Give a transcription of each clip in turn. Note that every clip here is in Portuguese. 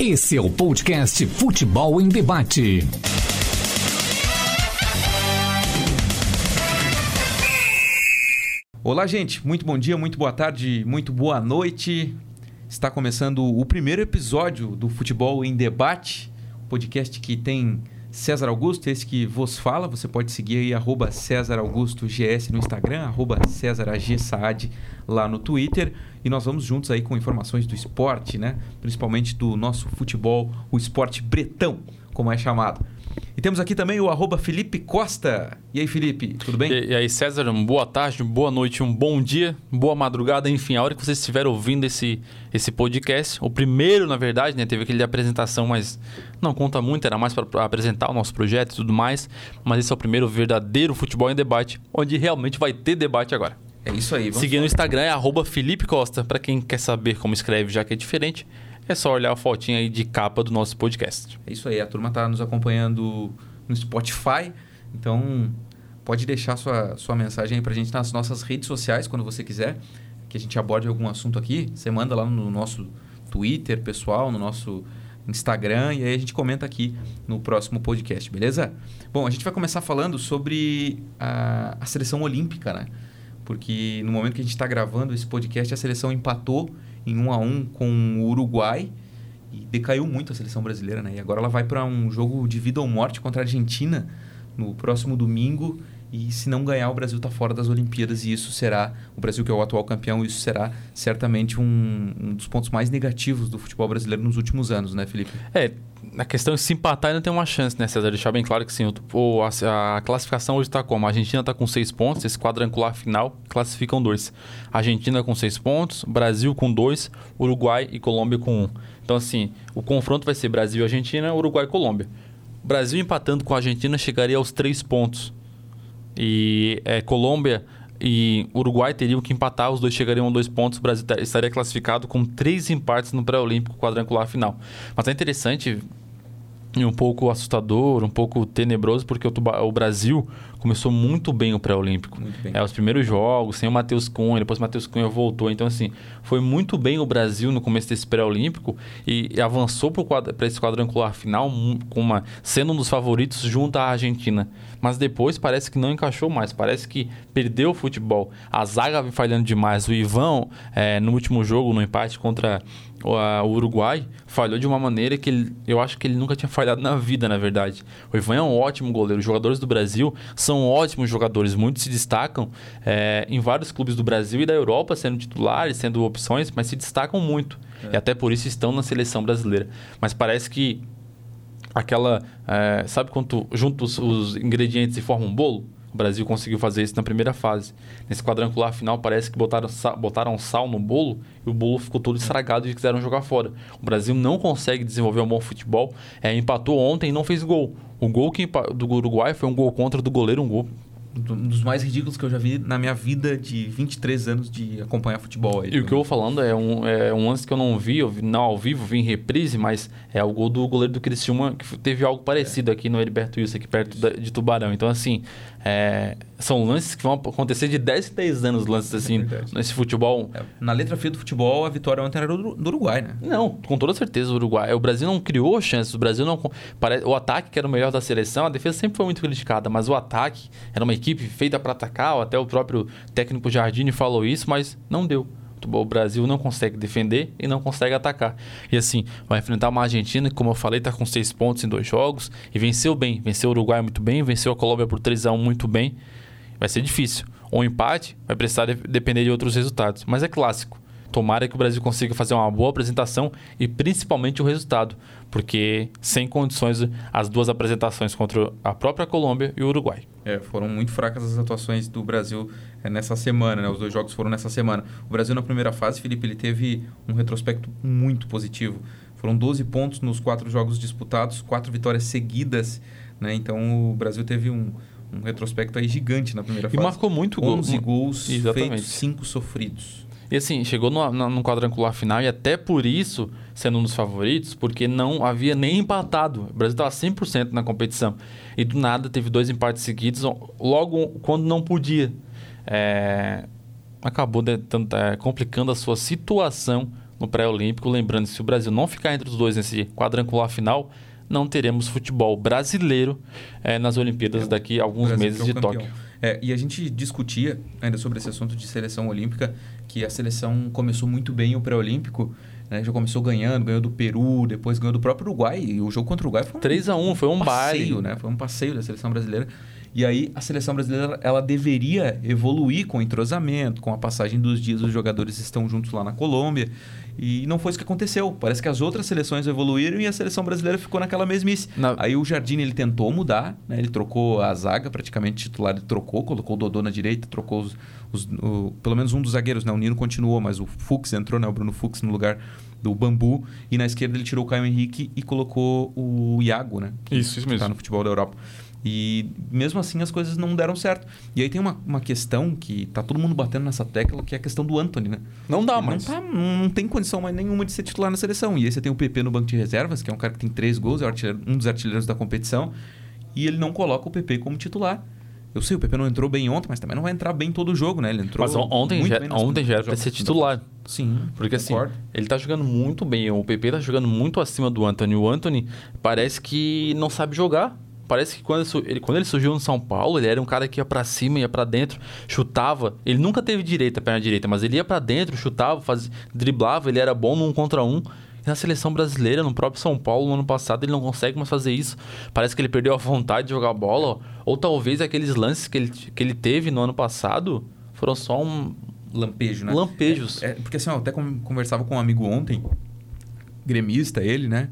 Esse é o podcast Futebol em Debate. Olá, gente. Muito bom dia, muito boa tarde, muito boa noite. Está começando o primeiro episódio do Futebol em Debate, podcast que tem César Augusto, esse que vos fala. Você pode seguir aí, arroba César Augusto GS no Instagram, arroba César AG Saad lá no Twitter. E nós vamos juntos aí com informações do esporte, né? Principalmente do nosso futebol, o esporte bretão, como é chamado. E temos aqui também o arroba Felipe Costa. E aí, Felipe, tudo bem? E, e, aí, César, boa tarde, boa noite, um bom dia, boa madrugada, enfim, a hora que vocês estiverem ouvindo esse, esse podcast. O primeiro, na verdade, né? Teve aquele de apresentação, mas não conta muito, era mais para apresentar o nosso projeto e tudo mais. Mas esse é o primeiro verdadeiro futebol em debate, onde realmente vai ter debate agora. É isso aí. Vamos Seguindo no Instagram é arroba Felipe Costa. Para quem quer saber como escreve, já que é diferente, é só olhar a fotinha aí de capa do nosso podcast. É isso aí, a turma está nos acompanhando no Spotify, então pode deixar sua, sua mensagem aí para a gente nas nossas redes sociais quando você quiser que a gente aborde algum assunto aqui. Você manda lá no nosso Twitter pessoal, no nosso Instagram e aí a gente comenta aqui no próximo podcast, beleza? Bom, a gente vai começar falando sobre a, a seleção olímpica, né? Porque no momento que a gente está gravando esse podcast, a seleção empatou em 1 a 1 com o Uruguai e decaiu muito a seleção brasileira, né? E agora ela vai para um jogo de vida ou morte contra a Argentina no próximo domingo. E se não ganhar, o Brasil está fora das Olimpíadas e isso será, o Brasil que é o atual campeão, isso será certamente um, um dos pontos mais negativos do futebol brasileiro nos últimos anos, né, Felipe? É, na questão de se empatar ainda tem uma chance, né, César? Deixar bem claro que sim, o, a, a, classificação hoje está como? A Argentina está com seis pontos, esse quadrangular final classificam dois. Argentina com seis pontos, Brasil com dois, Uruguai e Colômbia com um. Então, assim, o confronto vai ser Brasil e Argentina, Uruguai e Colômbia. Brasil empatando com a Argentina chegaria aos três pontos. E é, Colômbia e Uruguai teriam que empatar, os dois chegariam a dois pontos, o Brasil estaria classificado com três empates no pré-olímpico quadrangular final. Mas é interessante e um pouco assustador, um pouco tenebroso, porque o, o Brasil começou muito bem o pré-olímpico. É, os primeiros jogos, sem o Matheus Cunha, depois o Matheus Cunha voltou. Então, assim, foi muito bem o Brasil no começo desse pré-olímpico e, e, avançou para esse quadrangular final com uma, sendo um dos favoritos junto à Argentina. Mas depois parece que não encaixou mais, parece que perdeu o futebol. A zaga vem falhando demais. O Ivan, é, no último jogo, no empate contra o Uruguai falhou de uma maneira que ele, eu acho que ele nunca tinha falhado na vida, na verdade. O Ivan é um ótimo goleiro. Os jogadores do Brasil são ótimos jogadores. Muitos se destacam é, em vários clubes do Brasil e da Europa, sendo titulares, sendo opções, mas se destacam muito. É. E até por isso estão na seleção brasileira. Mas parece que aquela. É, sabe quando junta os, os ingredientes e forma um bolo? O Brasil conseguiu fazer isso na primeira fase. Nesse quadrangular final, parece que botaram, botaram sal no bolo e o bolo ficou todo estragado e quiseram jogar fora. O Brasil não consegue desenvolver um bom futebol. É, empatou ontem e não fez gol. O gol que, do Uruguai foi um gol contra do goleiro, um gol um dos mais ridículos que eu já vi na minha vida de 23 anos de acompanhar futebol. Aí, e o que eu vou falando é um, é um lance que eu não vi, eu vi não ao vivo, vi em reprise, mas é o gol do goleiro do Criciúma, que teve algo parecido é. aqui no Heriberto Wilson, aqui perto da, de Tubarão. Então, assim, é, são lances que vão acontecer de 10 em 10 anos, lances assim, é nesse futebol. É, na letra fria do futebol, a vitória ontem era do, do, Uruguai, né? Não, com toda certeza o Uruguai. O Brasil não criou chances, o Brasil não... O ataque, que era o melhor da seleção, a defesa sempre foi muito criticada, mas o ataque era uma equipe feita para atacar, até o próprio técnico Jardine falou isso, mas não deu. O Brasil não consegue defender e não consegue atacar. E assim, vai enfrentar uma Argentina que, como eu falei, está com seis pontos em dois jogos e venceu bem. Venceu o Uruguai muito bem, venceu a Colômbia por 3 a 1 muito bem. Vai ser difícil. O empate vai precisar de depender de outros resultados, mas é clássico. Tomara que o Brasil consiga fazer uma boa apresentação e principalmente o resultado, porque sem condições as duas apresentações contra a própria Colômbia e o Uruguai. É, foram muito fracas as atuações do Brasil é, nessa semana, né? Os dois jogos foram nessa semana. O Brasil na primeira fase, Felipe, ele teve um retrospecto muito positivo. Foram 12 pontos nos quatro jogos disputados, quatro vitórias seguidas, né? Então o Brasil teve um, um retrospecto aí gigante na primeira e fase. E marcou muito gol. 11 gols Exatamente. feitos, 5 sofridos. E assim, chegou no, no, quadrangular final e até por isso, sendo um dos favoritos, porque não havia nem empatado. O Brasil estava 100% na competição. E do nada teve dois empates seguidos, logo quando não podia. É, acabou de, é, complicando a sua situação no pré-olímpico. Lembrando, se o Brasil não ficar entre os dois nesse quadrangular final, não teremos futebol brasileiro é, nas Olimpíadas é, daqui a alguns meses é de. Tóquio. É, e a gente discutia ainda sobre esse assunto de seleção olímpica, que a seleção começou muito bem o pré-olímpico, né? já começou ganhando, ganhou do Peru, depois ganhou do próprio Uruguai. E o jogo contra o Uruguai foi um 3 a 1 foi um passeio, baile. né? Foi um passeio da seleção brasileira. E aí a seleção brasileira ela deveria evoluir com entrosamento, com a passagem dos dias, os jogadores estão juntos lá na Colômbia. E não foi isso que aconteceu. Parece que as outras seleções evoluíram e a seleção brasileira ficou naquela mesmice. Na... Aí o Jardim ele tentou mudar, né? ele trocou a zaga, praticamente titular, ele trocou, colocou o Dodô na direita, trocou os, os o, pelo menos um dos zagueiros, né? o Nino continuou, mas o Fux entrou, né? o Bruno Fux no lugar do Bambu. E na esquerda ele tirou o Caio Henrique e colocou o Iago, né? Isso, isso mesmo. Está no futebol da Europa. E mesmo assim as coisas não deram certo. E aí tem uma, uma questão que tá todo mundo batendo nessa tecla, que é a questão do Anthony, né? Não dá mais. Não, tá, não tem condição mais nenhuma de ser titular na seleção. E aí você tem o PP no banco de reservas, que é um cara que tem três gols, é um dos artilheiros da competição, e ele não coloca o PP como titular. Eu sei, o PP não entrou bem ontem, mas também não vai entrar bem todo o jogo, né? Ele entrou Mas ontem, já, ontem já era para ser titular. Sim. Porque assim, ele tá jogando muito bem. O PP tá jogando muito acima do Anthony. O Anthony parece que não sabe jogar parece que quando ele, quando ele surgiu no São Paulo, ele era um cara que ia para cima, ia para dentro, chutava. Ele nunca teve direita, perna direita, mas ele ia para dentro, chutava, fazia, driblava, ele era bom num contra um. E na seleção brasileira, no próprio São Paulo, no ano passado, ele não consegue mais fazer isso. Parece que ele perdeu a vontade de jogar bola. Ou talvez aqueles lances que ele, que ele teve no ano passado foram só um. Lampejo, né? Lampejos. É, é, porque assim, eu até conversava com um amigo ontem, gremista ele, né?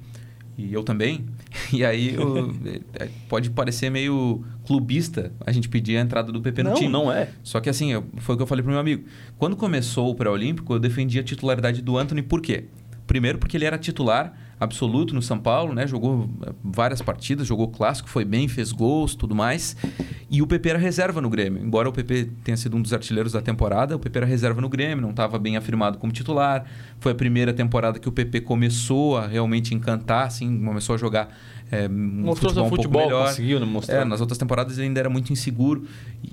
E eu também. E aí eu, é, pode parecer meio clubista a gente pedir a entrada do PP no não, time. Não, não é. Só que assim, eu, foi o que eu falei pro meu amigo. Quando começou o pré-olímpico, eu defendi a titularidade do Anthony, por quê? Primeiro porque ele era titular absoluto no São Paulo, né? Jogou eh, várias partidas, jogou clássico, foi bem, fez gols, tudo mais. E o PP era reserva no Grêmio. Embora o PP tenha sido um dos artilheiros da temporada, o PP era reserva no Grêmio, não estava bem afirmado como titular. Foi a primeira temporada que o PP começou a realmente encantar, assim, começou a jogar é, Mostrou futebol, um futebol, melhor. conseguiu né, mostrar. É, nas outras temporadas ele ainda era muito inseguro.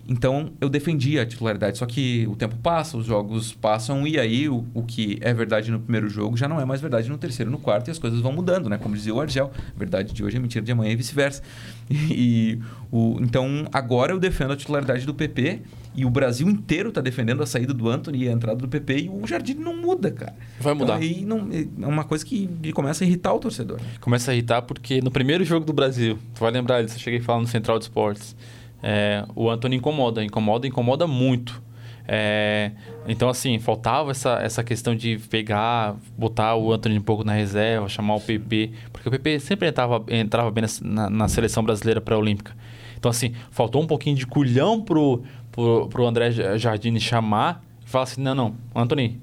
Então eu defendia a titularidade. Só que o tempo passa, os jogos passam e aí o, o que é verdade no primeiro jogo já não é mais verdade no terceiro, no quarto e as coisas vão mudando, né? Como dizia o Argel, verdade de hoje é mentira de amanhã e vice-versa. E, o, então agora eu defendo a titularidade do PP e o Brasil inteiro está defendendo a saída do Anthony e a entrada do PP e o Jardim não muda, cara. Vai mudar. Então, aí não, é uma coisa que começa a irritar o torcedor. Começa a irritar porque no primeiro jogo do Brasil, tu vai lembrar disso, eu cheguei falando no Central de Esportes, é, o Anthony incomoda, incomoda, incomoda muito. É, então, assim, faltava essa, essa questão de pegar, botar o Anthony um pouco na reserva, chamar o PP, porque o PP sempre entrava, entrava bem na, na seleção brasileira pré-olímpica. Então, assim, faltou um pouquinho de culhão pro, pro, pro André Jardine chamar e falar assim: não, não, Anthony,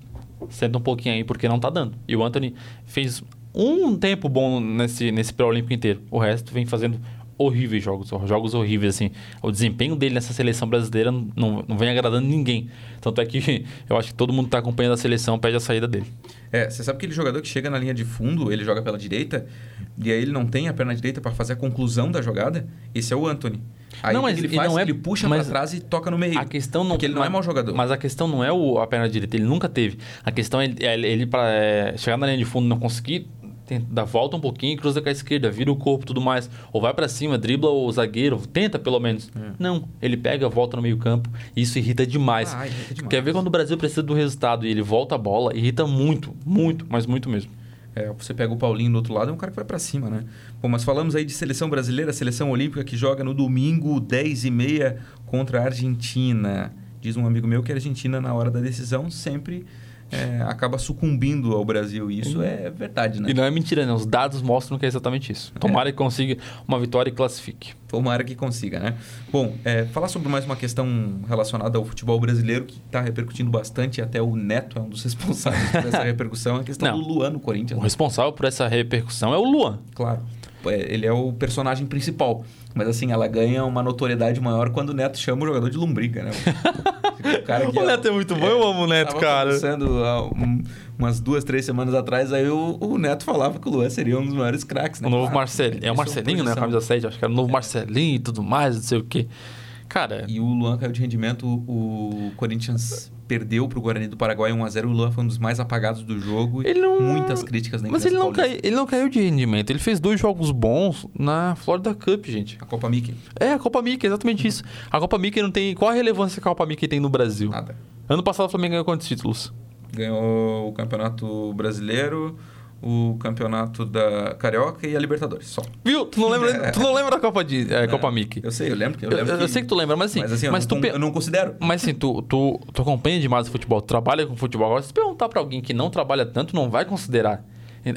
senta um pouquinho aí porque não tá dando. E o Anthony fez um tempo bom nesse, nesse pré-olímpico inteiro. O resto vem fazendo horríveis jogos, jogos horríveis, assim. O desempenho dele nessa seleção brasileira não, não vem agradando ninguém. Tanto é que eu acho que todo mundo que está acompanhando a seleção pede a saída dele. É, você sabe aquele jogador que chega na linha de fundo, ele joga pela direita, e aí ele não tem a perna direita para fazer a conclusão da jogada? Esse é o Anthony. Aí não, mas ele faz, não é, ele puxa para trás e toca no meio. A questão não, porque ele não, é mau jogador. Mas a questão não é o, a perna direita, ele nunca teve. A questão é ele, ele para é, chegar na linha de fundo não conseguir dá volta um pouquinho, cruza com a esquerda, vira o corpo tudo mais. Ou vai para cima, dribla o zagueiro, tenta pelo menos. É. Não, ele pega, volta no meio campo. Isso irrita demais. Ah, irrita demais. Quer ver quando o Brasil precisa do resultado e ele volta a bola, irrita muito, muito, mas muito mesmo. É, você pega o Paulinho do outro lado, é um cara que vai para cima, né? Bom, mas falamos aí de seleção brasileira, seleção olímpica que joga no domingo, 10 e meia contra a Argentina. Diz um amigo meu que a Argentina, na hora da decisão, sempre é, acaba sucumbindo ao Brasil. E isso é verdade, né? E não é mentira, né? Os dados mostram que é exatamente isso. Tomara é. que consiga uma vitória e classifique. Tomara que consiga, né? Bom, é, falar sobre mais uma questão relacionada ao futebol brasileiro que está repercutindo bastante, até o Neto é um dos responsáveis por essa repercussão, é a questão não. do Luan no Corinthians. O responsável por essa repercussão é o Luan. Claro. É, ele é o personagem principal. Mas assim, ela ganha uma notoriedade maior quando o Neto chama o jogador de lombriga, né? o, cara que, o Neto é muito bom, é, eu amo o Neto, cara. Conversando há um, umas duas, três semanas atrás, aí o, o, Neto falava que o Luan seria um dos maiores craques, né? O novo ah, Marcelinho. É o Marcelinho, né? A camisa 7, acho que era o novo é. Marcelinho e tudo mais, não sei o quê. Cara. E o Luan caiu de rendimento, o Corinthians perdeu pro Guarani do Paraguai 1x0. O Luan foi um dos mais apagados do jogo. Ele não- Muitas críticas Mas ele não, cai, ele não caiu de rendimento. Ele fez dois jogos bons na Florida Cup, gente. A Copa Mickey, É, a Copa Mickey, exatamente isso. A Copa Mickey não tem. Qual a relevância que a Copa Mickey tem no Brasil? nada. Ano passado o Flamengo ganhou quantos títulos? Ganhou o Campeonato Brasileiro, o Campeonato da Carioca e a Libertadores, só. Viu? Tu não lembra, tu não lembra da Copa, de, é, Copa Mickey? Eu sei, eu lembro que eu Eu, lembro eu sei que tu lembra, mas assim. Mas assim, eu, mas não, tu eu não considero. Mas assim, tu, tu, tu acompanha demais o futebol, tu trabalha com futebol. Agora, se perguntar pra alguém que não trabalha tanto, não vai considerar.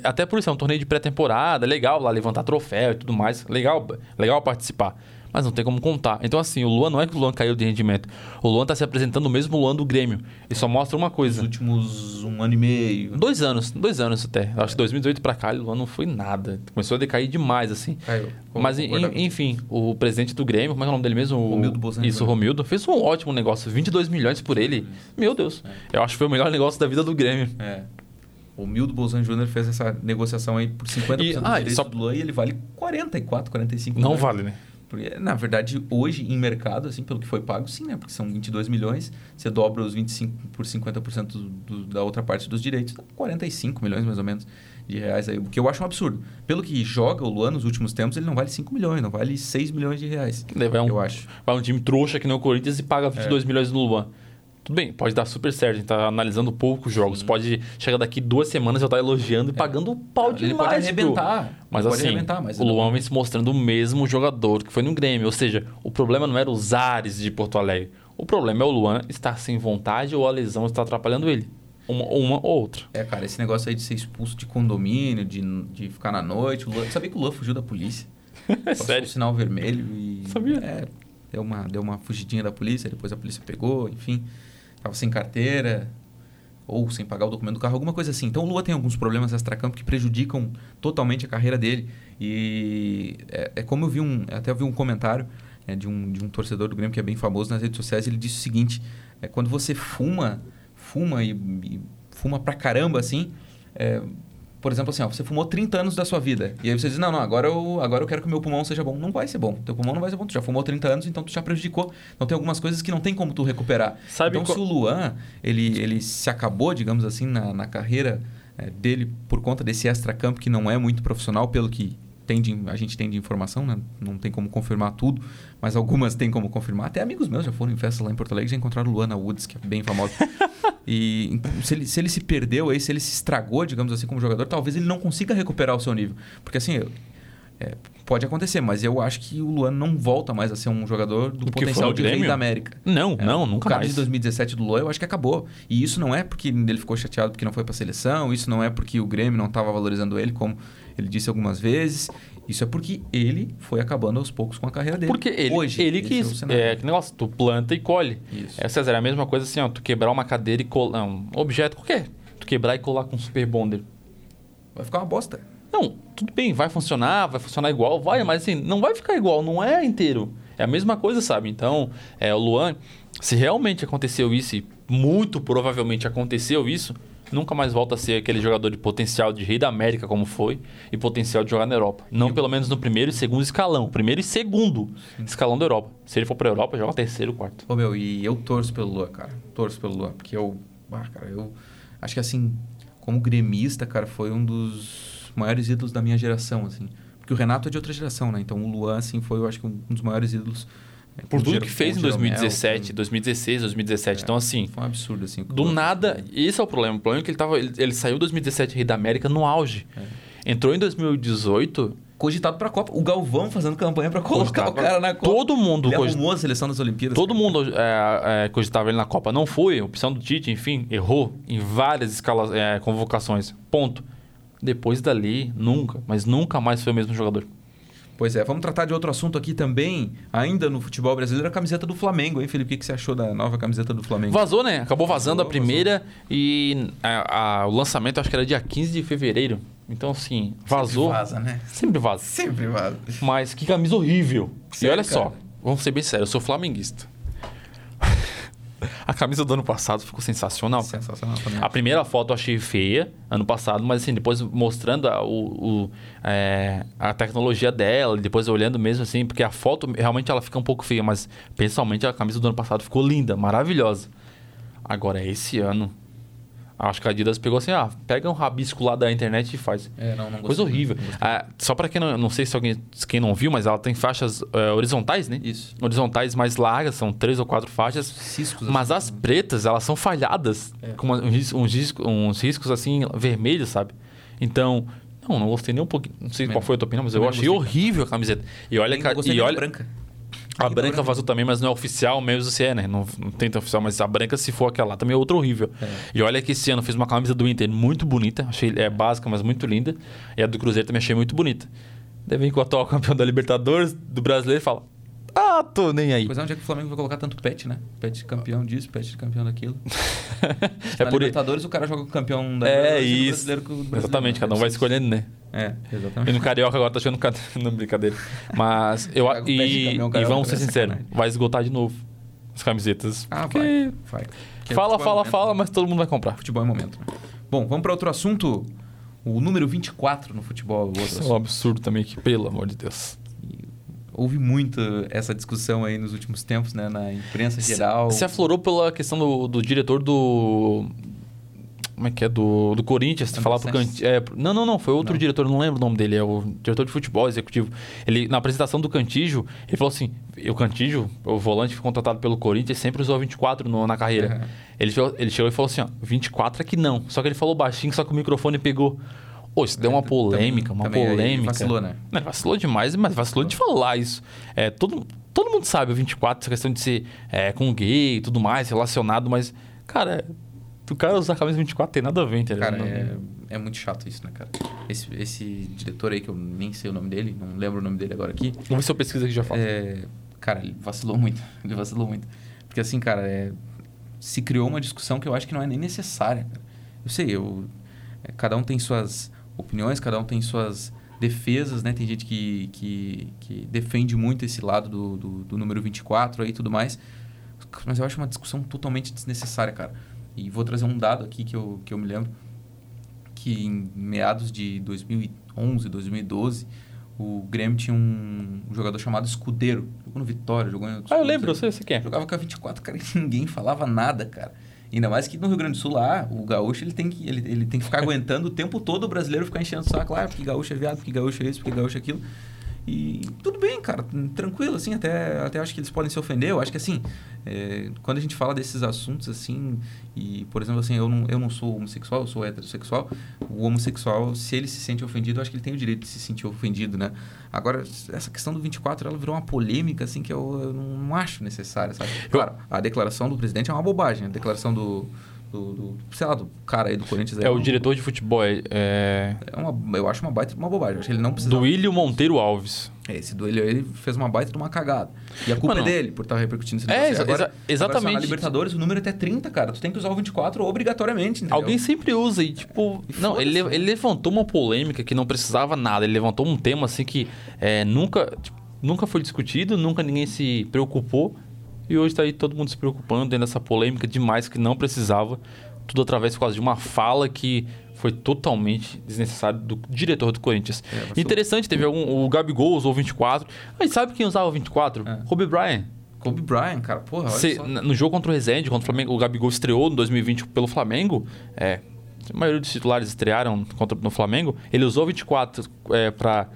Até por isso, é um torneio de pré-temporada, legal lá levantar troféu e tudo mais. Legal, legal participar. Mas não tem como contar. Então, assim, o Luan não é que o Luan caiu de rendimento. O Luan tá se apresentando o mesmo Luan do Grêmio. E só mostra uma Nos coisa. últimos um ano e meio. Dois anos, dois anos até. Acho que 2018 pra cá, o Luan não foi nada. Começou a decair demais, assim. Caiu. Vou Mas, en- concordar com enfim, o presidente do Grêmio, como é é o nome dele mesmo? O- Romildo Bolsonaro. Isso, o Romildo. Fez um ótimo negócio. 22 milhões por ele. Meu Deus. Eu acho que foi o melhor negócio da vida do Grêmio. É. O Mildo Bolsonaro Júnior fez essa negociação aí por 50% E- ah, só- do Luan e ele vale 44, 45 Não milhões. vale, né? Porque, na verdade, hoje, em mercado, assim, pelo que foi pago, sim, né? Porque são 22 milhões, você dobra os 25 por 50% do, do- da outra parte dos direitos, dá 45 milhões, mais ou menos, de reais aí. O que eu acho um absurdo. Pelo que joga o Luan nos últimos tempos, ele não vale 5 milhões, não vale 6 milhões de reais. Vai um, Eu acho. vai um time trouxa que nem o Corinthians e paga 22 milhões no Luan. Tudo bem, pode dar super certo. A gente tá analisando poucos jogos. Pode chegar daqui duas semanas e eu estar elogiando e pagando o pau É. Ele demais. pode arrebentar. Mas pode assim, arrebentar, mas o Luan vem se mostrando o mesmo jogador que foi no Grêmio. Ou seja, o problema não era os ares de Porto Alegre. O problema é o Luan estar sem vontade ou a lesão está atrapalhando ele. Uma, uma ou outra. É, cara, esse negócio aí de ser expulso de condomínio, de, de ficar na noite. O Luan, sabia que o Luan fugiu da polícia? Passou Sério? o sinal vermelho e. Sabia? É, deu uma, deu uma fugidinha da polícia, depois a polícia pegou, enfim. Tava sem carteira, ou sem pagar o documento do carro, alguma coisa assim. Então o Lua tem alguns problemas extracampo que prejudicam totalmente a carreira dele. E é, é como eu vi um. Até eu vi um comentário né, de, um, de um torcedor do Grêmio que é bem famoso nas redes sociais, ele disse o seguinte: é, quando você fuma, fuma e, e fuma pra caramba assim. é, por exemplo, assim, ó, você fumou 30 anos da sua vida. E aí você diz, não, não, agora eu, agora eu quero que o meu pulmão seja bom. Não vai ser bom. Teu pulmão não vai ser bom. Tu já fumou 30 anos, então tu já prejudicou. Então tem algumas coisas que não tem como tu recuperar. Sabe então qual- se o Luan, ele, ele se acabou, digamos assim, na, na carreira eh, dele por conta desse extra-campo que não é muito profissional, pelo que tem de- a gente tem de informação, né? Não tem como confirmar tudo, mas algumas tem como confirmar. Até amigos meus já foram em festa lá em Porto Alegre e já encontraram o Luan na Woods, que é bem famosa. E se ele, se ele se perdeu aí, se ele se estragou, digamos assim, como jogador, talvez ele não consiga recuperar o seu nível. Porque assim, é, pode acontecer, mas eu acho que o Luan não volta mais a ser um jogador do O potencial de rei da América. Não, É, não, o nunca cara mais. de 2017 do Luan, eu acho que acabou. E isso não é porque ele ficou chateado porque não foi pra seleção, isso não é porque o Grêmio não estava valorizando ele, como ele disse algumas vezes. Isso é porque ele foi acabando aos poucos com a carreira dele. Porque ele, Hoje, ele quis. o cenário. É, que negócio, tu planta e colhe. Isso. É, César, é a mesma coisa assim, ó, tu quebrar uma cadeira e colar. Um objeto qualquer. Tu quebrar e colar com um super bonder. Vai ficar uma bosta. Não, tudo bem, vai funcionar, vai funcionar igual, vai, mas assim, não vai ficar igual, não é inteiro. É a mesma coisa, sabe? Então, é, o Luan, se realmente aconteceu isso, e muito provavelmente aconteceu isso, nunca mais volta a ser aquele jogador de potencial de rei da América como foi e potencial de jogar na Europa. Não pelo menos no primeiro e segundo escalão. Primeiro e segundo escalão da Europa. Se ele for pra Europa, joga terceiro, quarto. Ô, meu, e eu torço pelo Luan, cara. Torço pelo Luan, porque eu... Ah, cara, eu... Acho que assim, como gremista, cara, foi um dos maiores ídolos da minha geração, assim. Porque o Renato é de outra geração, né? Então o Luan, assim, foi, eu acho que um dos maiores ídolos. né, Por tudo que fez em o Jeromel, 2017, com- 2016, 2017. Então, assim, Foi um absurdo, assim. Do nada, esse é o problema. O problema é que ele, tava, ele, ele saiu em 2017 Rei da América no auge. É. Entrou em 2018, Cogitado pra Copa. O Galvão fazendo campanha pra colocar Cogitado o cara na Copa. todo mundo, Ele cogit- arrumou a seleção das Olimpíadas. todo mundo é, é, cogitava ele na Copa. Não foi, opção do Tite, enfim, errou em várias escalas, é, convocações. Ponto. Depois dali, nunca, mas nunca mais foi o mesmo jogador. Pois é, vamos tratar de outro assunto aqui também, ainda no futebol brasileiro, a camiseta do Flamengo, hein, Felipe? O que você achou da nova camiseta do Flamengo? Vazou, né? Acabou vazando Vazou, a primeira e a- a- o lançamento acho que era dia 15 de fevereiro. Então, assim, vazou. Sempre vaza, né? Sempre vaza. Sempre vaza. Mas que camisa horrível. e olha só, cara? vamos ser bem sérios, eu sou flamenguista. A camisa do ano passado ficou sensacional. Sensacional também. A primeira foto eu achei feia, ano passado, mas assim, depois mostrando a, o, o, é, a tecnologia dela, e depois olhando mesmo assim, porque a foto realmente ela fica um pouco feia, mas pessoalmente a camisa do ano passado ficou linda, maravilhosa. Agora, esse ano, acho que a Adidas pegou assim, ah, pega um rabisco lá da internet e faz. É, não, não Coisa gostei, horrível. não. Ah, só para quem não, não sei se alguém quem não viu, mas ela tem faixas eh, horizontais, né? Isso. Horizontais mais largas, são três ou quatro faixas. Ciscos. Mas assim, as pretas, elas são falhadas. É. Com uns, ris- uns riscos, uns riscos assim, vermelhos, sabe? Então, não, não gostei nem um pouquinho. Não sei Também qual foi a tua opinião, mas eu não achei horrível a camiseta. E olha, que a- gostei e olha branca. A branca branca. vazou também, mas não é oficial mesmo se é, né? Não, não tem tão oficial, mas a branca, se for aquela lá, também é outra horrível. É. E olha que esse ano fez uma camisa do Inter muito bonita. Achei é básica, mas muito linda. E a do Cruzeiro também achei muito bonita. Daí vem com o atual campeão da Libertadores, do brasileiro, e fala: Ah, tô nem aí. Pois é, onde é que o Flamengo vai colocar tanto pet, né? Pet campeão disso, pet campeão daquilo. É Na por Libertadores o cara joga com o campeão da É Libertadores no isso. brasileiro com o brasileiro. Exatamente, cada um vai escolhendo, né? É, E exatamente. no Carioca agora tá achando cada... Não, brincadeira. Mas eu e, caminhão e vamos ser é sinceros, vai esgotar de novo as camisetas. Ah, vai. vai. Que é Fala, é fala, momento, fala, né? mas todo mundo vai comprar. Futebol é momento. né? Bom, vamos para outro assunto. O número 24 no futebol. Isso é um absurdo também que, pelo amor de Deus. Houve muita essa discussão aí nos últimos tempos, né? Na imprensa geral. Se aflorou pela questão do, do diretor do. Como é que é? Do, do Corinthians, falar pro. Cantilho. É, não, não, não. Foi outro Não. diretor, não lembro o nome dele. É o diretor de futebol executivo. Ele, na apresentação do Cantígio, ele falou assim: o Cantígio, o volante foi contratado pelo Corinthians, sempre usou 24 no, na carreira. Uhum. Ele, chegou- ele chegou e falou assim: ó, 24 é que não. Só que ele falou baixinho, só que o microfone pegou. Ô, isso deu uma Também- polêmica, uma também polêmica. Vacilou, né? Não, vacilou demais, mas vacilou de falar isso. É, todo, todo mundo sabe o 24, essa questão de ser é, com gay e tudo mais, relacionado, mas, cara, o cara usar a camisa 24 tem nada a ver, entendeu? Cara, Não- é, é muito chato isso, né, cara? Esse, esse diretor aí, que eu nem sei o nome dele, não lembro o nome dele agora aqui. Vamos ver se eu pesquiso aqui já falo. É, cara, ele vacilou muito. Ele vacilou muito. Porque assim, cara, é, se criou uma discussão que eu acho que não é nem necessária. cara. Eu sei, eu, é, cada um tem suas opiniões, cada um tem suas defesas, né? Tem gente que, que, que defende muito esse lado do, do, do número 24 aí e tudo mais. Mas eu acho uma discussão totalmente desnecessária, cara. E vou trazer um dado aqui que eu, que eu me lembro. Que em meados de 2011, 2012, o Grêmio tinha um, um jogador chamado Escudeiro. Jogou no Vitória, jogou em... Ah, eu lembro, eu sei, você quer. Jogava com a 24, cara, e ninguém falava nada, cara. Ainda mais que no Rio Grande do Sul, lá, o gaúcho, ele tem que, ele, ele tem que ficar aguentando o tempo todo o brasileiro ficar enchendo o saco lá, porque gaúcho é viado, porque gaúcho é isso, porque gaúcho é aquilo. E tudo bem, cara, tranquilo, assim, até, até acho que eles podem se ofender. Eu acho que, assim, é, quando a gente fala desses assuntos, assim, e, por exemplo, assim, eu não, eu não sou homossexual, eu sou heterossexual. O homossexual, se ele se sente ofendido, eu acho que ele tem o direito de se sentir ofendido, né? Agora, essa questão do 24, ela virou uma polêmica, assim, que eu, eu não acho necessária, sabe? Claro, a declaração do presidente é uma bobagem. A declaração do, do, do sei lá, do cara aí do Corinthians... É o uma- diretor de futebol, é, é É uma, eu acho uma baita uma bobagem. Acho que ele não precisa... do Ilho Monteiro Alves. É, Esse do ele, ele fez uma baita de uma cagada. E a culpa Mano, é dele por estar repercutindo esse é, negócio. exa- Agora- exa- agora, exatamente. na Libertadores, o número é até 30, cara. Tu tem que usar o 24 obrigatoriamente, entendeu? Alguém sempre usa e, tipo... E não, ele, foda-se, ele levantou uma polêmica que não precisava nada. Ele levantou um tema, assim, que é, nunca, tipo, nunca foi discutido, nunca ninguém se preocupou. E hoje tá aí todo mundo se preocupando dentro dessa polêmica demais que não precisava. Tudo através causa de uma fala que foi totalmente desnecessária do diretor do Corinthians. É. Interessante, teve algum... O Gabigol usou o 24. Mas sabe quem usava o 24? É. Kobe Bryant. Kobe Bryant, cara. Porra, Cê- no jogo contra o Resende, contra o Flamengo, o Gabigol estreou em 2020 pelo Flamengo. É, a maioria dos titulares estrearam contra, no Flamengo. Ele usou 24 é, para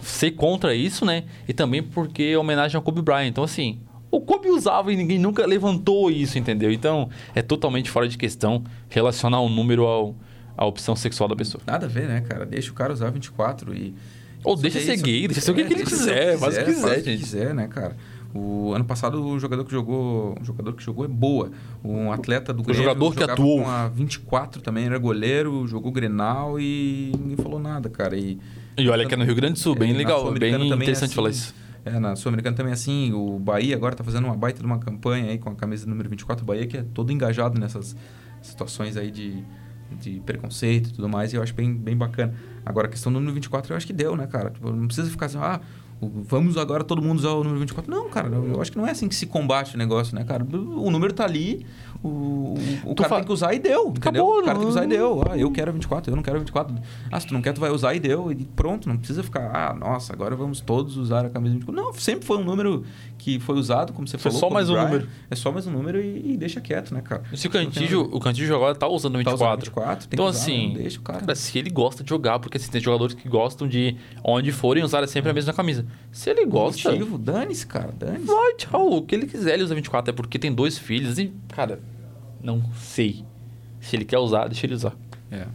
ser contra isso, né? E também porque é homenagem ao Kobe Bryant. Então, assim, o Kobe usava e ninguém nunca levantou isso, entendeu? Então, é totalmente fora de questão relacionar o número ao, à opção sexual da pessoa. Nada a ver, né, cara? Deixa o cara usar 24 e... Ou deixa É ser isso. gay, deixa ser o que, É, que ele quiser, faz o que quiser, faz o que gente. quiser, né, cara? O ano passado o jogador que jogou, o jogador que jogou é boa. Um atleta do Grêmio jogador que atuou. com a 24 também era goleiro, jogou Grenal e ninguém falou nada, cara. E E olha que é no Rio Grande do Sul, É, bem legal, bem é interessante assim. falar isso. É, na Sul-Americana também é assim. O Bahia agora tá fazendo uma baita de uma campanha aí com a camisa número 24. O Bahia que é todo engajado nessas situações aí de, de preconceito e tudo mais. E eu acho bem, bem bacana. Agora, a questão do número 24 eu acho que deu, né, cara? Tipo, não precisa ficar assim, ah, vamos agora todo mundo usar o número 24. Não, cara, eu acho que não é assim que se combate o negócio, né, cara? O número tá ali, o, o cara fa- tem que usar e deu, entendeu? Acabou, o cara tem que usar e não- deu. Ah, eu quero 24, eu não quero 24. Ah, se tu não quer, tu vai usar e deu. E pronto, não precisa ficar, ah, nossa, agora vamos todos usar a camisa 24. Não, sempre foi um número que foi usado, como você Foi falou. só Kobe mais um número. É só mais um número e, e deixa quieto, né, cara? Se o Cantígio, o Cantígio agora tá usando o Tá 24. usando 24, tem então, que usar, assim, não deixa o cara. cara, se ele gosta de jogar, porque assim, tem jogadores que gostam de, onde forem, usar sempre a mesma camisa. Se ele gosta, Motivo, dane-se, cara, dane-se. vai, tchau. O que ele quiser, ele usa 24. É porque tem dois filhos e, cara, não sei. Se ele quer usar, deixa ele usar. É.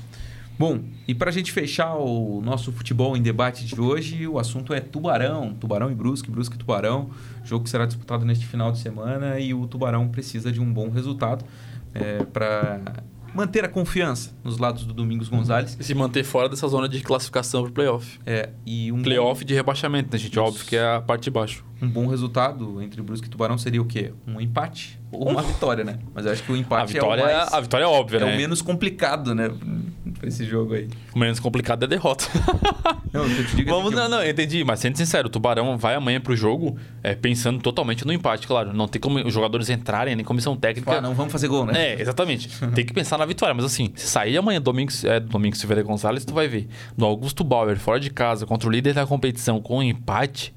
Bom, e pra gente fechar o nosso futebol em debate de hoje, o assunto é Tubarão. Tubarão e Brusque, Brusque e Tubarão. Jogo que será disputado neste final de semana e o Tubarão precisa de um bom resultado é, para manter a confiança nos lados do Domingos Gonzalez. E se manter fora dessa zona de classificação pro playoff. É, e um Playoff de rebaixamento, né, gente? Isso. Óbvio que é a parte de baixo. um bom resultado entre Brusque e Tubarão seria o quê? Um empate ou uma vitória, né? Mas eu acho que o A empate vitória, é o mais... a vitória é óbvia, é né? o menos complicado, né? Pra esse jogo aí. O menos complicado é a derrota. Não, eu te digo Vamos, não, não, eu entendi. Mas sendo sincero, o Tubarão vai amanhã pro jogo é, pensando totalmente no empate, claro. Não tem como os jogadores entrarem, nem comissão técnica. Ah, não vamos fazer gol, né? É, exatamente. Tem que pensar na vitória. Mas assim, se sair amanhã, domingo, é, domingo Silveira Gonzalez, tu vai ver. Do Augusto Bauer, fora de casa, contra o líder da competição, com um empate,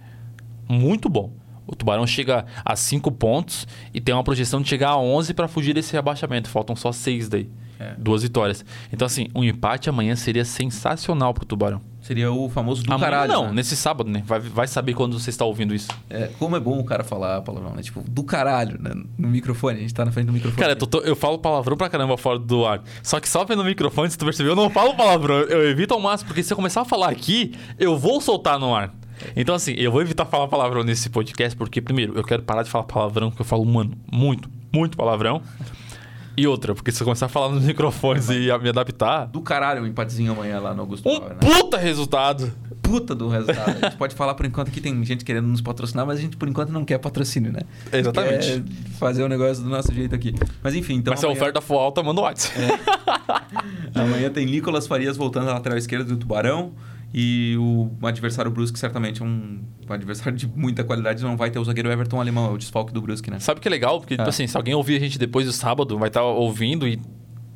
muito bom. O Tubarão chega a 5 pontos e tem uma projeção de chegar a 11 para fugir desse rebaixamento. Faltam só 6 daí. É. Duas vitórias. Então, assim, um empate amanhã seria sensacional pro Tubarão. Seria o famoso do amanhã caralho. não, né? nesse sábado, né? Vai, vai saber quando você está ouvindo isso. É, como é bom o cara falar palavrão, né? Tipo, do caralho, né? No microfone, a gente tá na frente do microfone. Cara, eu, tô- eu falo palavrão pra caramba fora do ar. Só que só vendo o microfone, se tu percebeu, eu não falo palavrão. Eu evito ao máximo, porque se eu começar a falar aqui, eu vou soltar no ar. Então, assim, eu vou evitar falar palavrão nesse podcast, porque, primeiro, eu quero parar de falar palavrão, porque eu falo, mano, muito, muito palavrão. E outra, porque se eu começar a falar nos microfones e a me adaptar, Do caralho o empatezinho amanhã lá no Augusto um Bauer, né? puta resultado. Puta do resultado. A gente pode falar por enquanto que tem gente querendo nos patrocinar, mas a gente por enquanto não quer patrocínio, né? Exatamente. Quer fazer o negócio do nosso jeito aqui. Mas enfim, então. Mas se a amanhã- oferta for alta, manda o WhatsApp. Amanhã tem Nicolas Farias voltando à lateral esquerda do Tubarão. E o adversário Brusque certamente é um, adversário de muita qualidade. Não vai ter o zagueiro Everton Alemão, é o desfalque do Brusque, né? Sabe o que é legal? Porque, tipo Ah. assim, se alguém ouvir a gente depois do sábado, vai estar ouvindo e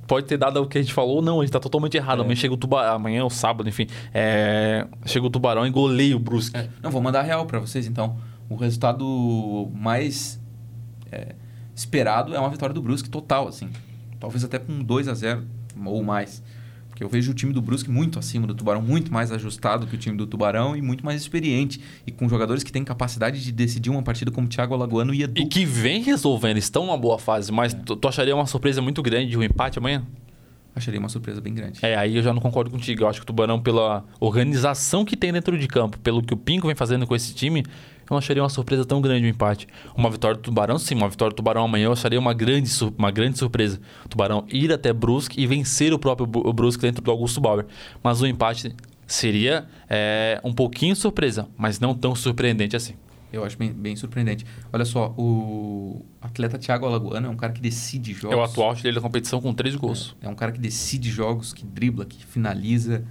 pode ter dado o que a gente falou, ou não, a gente tá totalmente errado. É. Amanhã chega o tubarão, amanhã ou sábado, enfim, é... chega o tubarão e goleia o Brusque. É, Não, vou mandar a real pra vocês então. O resultado mais é, esperado é uma vitória do Brusque total, assim. Talvez até com 2 a 0 ou mais. Porque eu vejo o time do Brusque muito acima do Tubarão, muito mais ajustado que o time do Tubarão e muito mais experiente. E com jogadores que têm capacidade de decidir uma partida como Thiago Alagoano e Edu. E que vem resolvendo, estão numa boa fase, mas É. tu, tu acharia uma surpresa muito grande o empate amanhã? Acharia uma surpresa bem grande. É, aí eu já não concordo contigo. Eu acho que o Tubarão, pela organização que tem dentro de campo, pelo que o Pinco vem fazendo com esse time, eu não acharia uma surpresa tão grande o empate. Uma vitória do Tubarão, sim, uma vitória do Tubarão amanhã eu acharia uma grande, uma grande surpresa. O Tubarão ir até Brusque e vencer o próprio Brusque dentro do Augusto Bauer. Mas o empate seria é, um pouquinho surpresa, mas não tão surpreendente assim. Eu acho bem, bem surpreendente. Olha só, o atleta Thiago Alagoano é um cara que decide jogos. É o atual artilheiro da competição com três gols. É um cara que decide jogos, que dribla, que finaliza.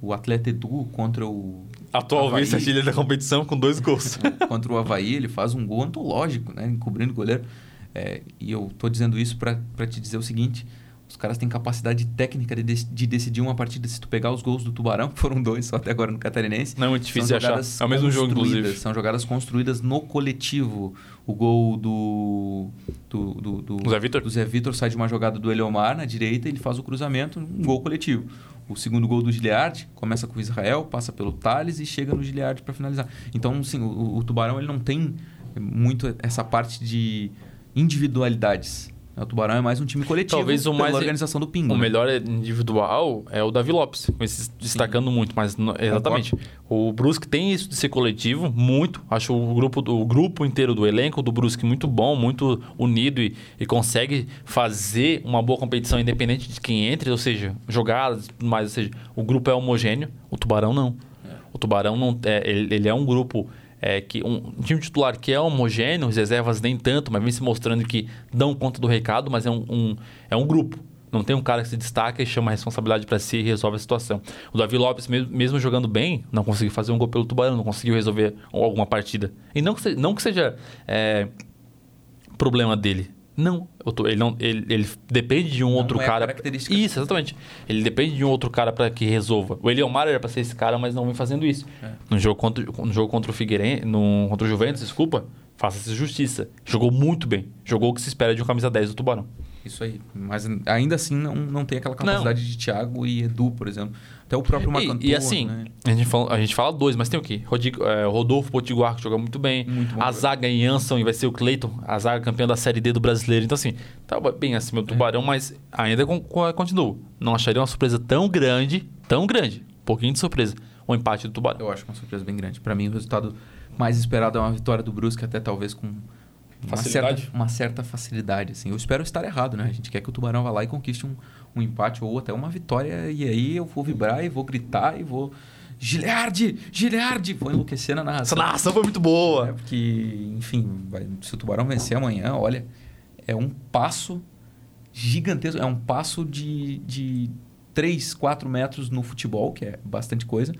O atleta Edu contra o. Atual vice-artilheiro da competição com dois gols. contra o Havaí, ele faz um gol antológico, né? Encobrindo o goleiro. É, e eu tô dizendo isso para te dizer o seguinte: os caras têm capacidade técnica de, de decidir uma partida. Se tu pegar os gols do Tubarão, que foram dois só até agora no Catarinense. Não é difícil achar. jogadas É o mesmo jogo, construídas, inclusive. São jogadas construídas no coletivo. O gol do. do, do, do Zé Vitor? do Zé Vitor sai de uma jogada do Eliomar na direita, ele faz o cruzamento, um gol coletivo. O segundo gol do Giliard começa com o Israel, passa pelo Thales e chega no Giliard para finalizar. Então, assim, o, o Tubarão ele não tem muito essa parte de individualidades. O Tubarão é mais um time coletivo Talvez o mais- organização do Pingo. O né? melhor individual é o Davi Lopes, esse destacando muito, mas não- exatamente. O Brusque tem isso de ser coletivo, muito. Acho o grupo, do- o grupo inteiro do elenco do Brusque muito bom, muito unido e, e consegue fazer uma boa competição independente de quem entre, ou seja, jogadas, mais, ou seja, o grupo é homogêneo, o Tubarão não. O Tubarão não é, ele, ele é um grupo é, que um, time titular que é homogêneo, as reservas nem tanto, mas vem se mostrando que dão conta do recado, mas é um, um- é um grupo. Não tem um cara que se destaca e chama a responsabilidade para si e resolve a situação. O Davi Lopes, mesmo, jogando bem, não conseguiu fazer um gol pelo Tubarão, não conseguiu resolver alguma partida. E não que não que seja é, problema dele. Não, tô, ele não, ele, ele, depende de um não outro é cara. característica Isso, exatamente. Ele depende de um outro cara para que resolva. O Eliomar era para ser esse cara, mas não vem fazendo isso. É. No jogo contra, no jogo contra o Figueirense, no contra o Juventus, desculpa, faça-se justiça. Jogou muito bem. Jogou o que se espera de um camisa 10 do Tubarão. Isso aí. Mas ainda assim não, não tem aquela capacidade não. de Thiago e Edu, por exemplo. Até o próprio Macantua, E, e assim, né? a, gente fala, a gente fala dois, mas tem o quê? É, Rodolfo Potiguar, que joga muito bem. Muito bom a zaga em Anson e vai ser o Cleiton, a zaga campeã da Série D do brasileiro. Então, assim, tá bem acima do Tubarão, mas ainda con- con- continua. Não acharia uma surpresa tão grande, tão grande, um pouquinho de surpresa, o empate do Tubarão. Eu acho uma surpresa bem grande. Para mim, o resultado mais esperado é uma vitória do Brusque, até talvez com uma Facilidade? certa, uma certa facilidade. Assim. Eu espero estar errado, né? A gente quer que o Tubarão vá lá e conquiste um, um empate ou até uma vitória. E aí eu vou vibrar e vou gritar e vou. Gileardi! Gileardi! Vou enlouquecer na Essa narração. narração foi muito É, boa. porque, enfim, vai- se o Tubarão vencer amanhã, olha, é um passo gigantesco. É um passo de, de 3, 4 metros no futebol, que é bastante coisa,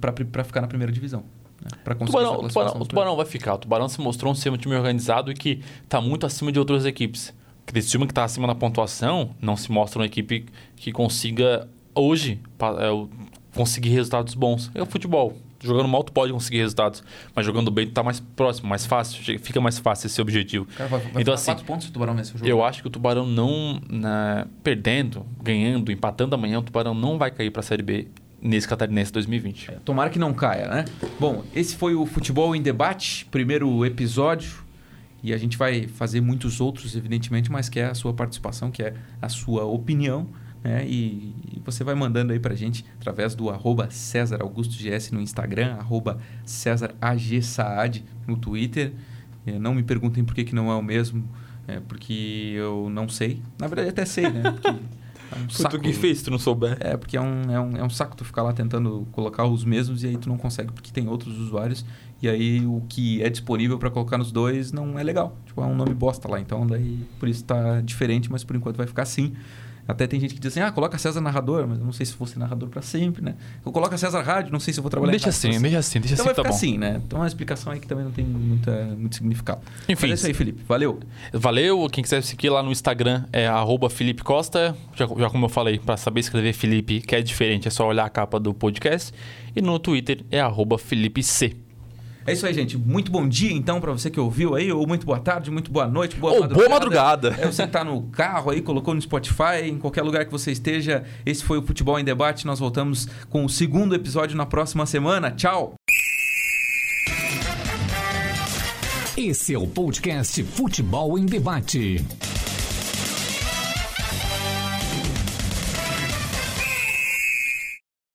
para ficar na primeira divisão. Né? Conseguir Tubarão, Tubarão, o Tubarão vai ficar. O Tubarão se mostrou um time organizado e que está muito acima de outras equipes. Time que está acima na pontuação não se mostra uma equipe que consiga, hoje, é, conseguir resultados bons. É o futebol. Jogando mal, tu pode conseguir resultados. Mas jogando bem, tu tá mais próximo, mais fácil. Fica mais fácil esse objetivo. Cara, vai, vai Então, assim, 4 pontos o Tubarão o jogo. Eu acho que o Tubarão não, na- perdendo, ganhando, empatando amanhã, o Tubarão não vai cair para a Série B nesse Catarinense 2020. É, Tomara que não caia, né? Bom, esse foi o Futebol em Debate, primeiro episódio. E a gente vai fazer muitos outros, evidentemente, mas que é a sua participação, que é a sua opinião. Né? E, e você vai mandando aí pra gente através do arroba César Augusto GS no Instagram, arroba César AG Saad no Twitter. É, não me perguntem por que, que não é o mesmo, é, porque eu não sei. Na verdade, até sei, né? Porque é um saco. se tu não souber. É, porque é um, é, um, é um saco tu ficar lá tentando colocar os mesmos e aí tu não consegue porque tem outros usuários. E aí o que é disponível para colocar nos dois não é legal. Tipo, é um nome bosta lá. Então daí por isso tá diferente, mas por enquanto vai ficar assim. Até tem gente que diz assim: ah, coloca César narrador, mas eu não sei se vou ser narrador para sempre, né? Eu coloco César rádio, não sei se eu vou trabalhar Deixa assim, sempre. deixa assim, deixa Então assim vai tá ficar bom. assim, né? Então é uma explicação aí que também não tem muita, muito significado. Enfim, Mas é isso aí, Felipe. Valeu. Valeu, quem quiser seguir lá no Instagram é arroba Felipe Costa. Já, já como eu falei, para saber escrever Felipe, que é diferente, é só olhar a capa do podcast. E no Twitter é arroba Felipe C. É isso aí, gente. Muito bom dia, então, para você que ouviu aí, ou muito boa tarde, muito boa noite, boa Ou madrugada. boa madrugada. É, você que tá no carro aí, colocou no Spotify, em qualquer lugar que você esteja. Esse foi o Futebol em Debate. Nós voltamos com o segundo episódio na próxima semana. Tchau! Esse é o podcast Futebol em Debate.